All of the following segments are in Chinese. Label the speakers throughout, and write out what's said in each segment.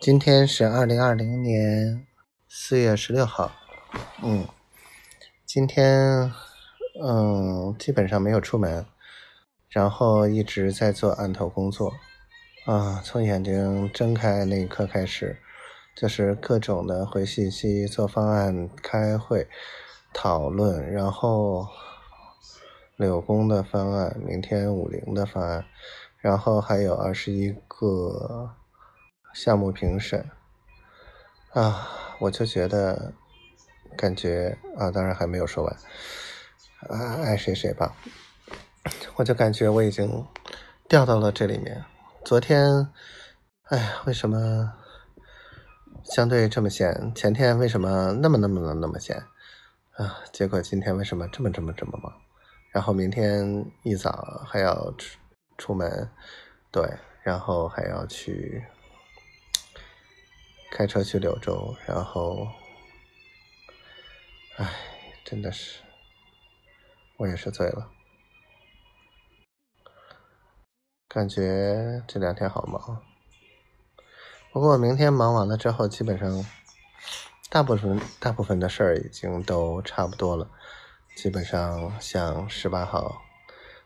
Speaker 1: 今天是二零二零年四月十六号，嗯，今天嗯基本上没有出门，然后一直在做案头工作，啊，从眼睛睁开那一刻开始，就是各种的回信息、做方案、开会、讨论，然后柳工的方案，明天五零的方案，然后还有二十一个。项目评审啊，我就觉得感觉啊，当然还没有说完啊，爱谁谁吧，我就感觉我已经掉到了这里面。昨天，哎呀，为什么相对这么闲？前天为什么那么那么的那么闲啊？结果今天为什么这么这么这么忙？然后明天一早还要出出门，对，然后还要去。开车去柳州，然后，唉，真的是，我也是醉了，感觉这两天好忙。不过明天忙完了之后，基本上大部分大部分的事儿已经都差不多了。基本上像十八号、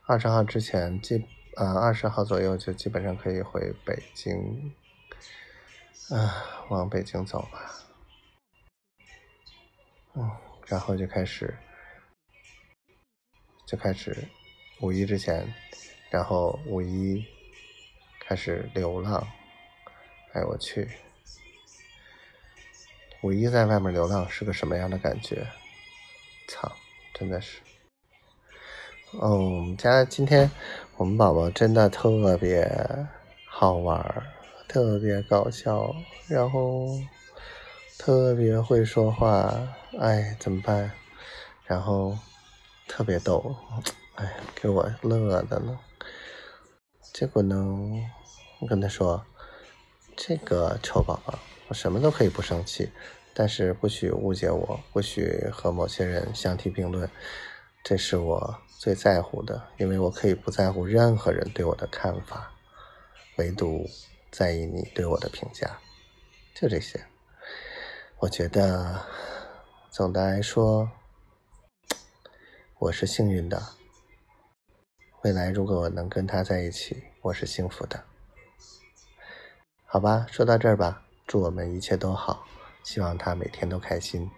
Speaker 1: 二十号之前，基呃二十号左右就基本上可以回北京。啊，往北京走吧。嗯，然后就开始，就开始五一之前，然后五一开始流浪。哎，我去，五一在外面流浪是个什么样的感觉？操，真的是。哦，我们家今天我们宝宝真的特别好玩儿。特别搞笑，然后特别会说话，哎，怎么办？然后特别逗，哎，给我乐的呢。结果呢，我跟他说：“这个丑宝宝，我什么都可以不生气，但是不许误解我，不许和某些人相提并论，这是我最在乎的，因为我可以不在乎任何人对我的看法，唯独。”在意你对我的评价，就这些。我觉得，总的来说，我是幸运的。未来如果我能跟他在一起，我是幸福的。好吧，说到这儿吧，祝我们一切都好，希望他每天都开心。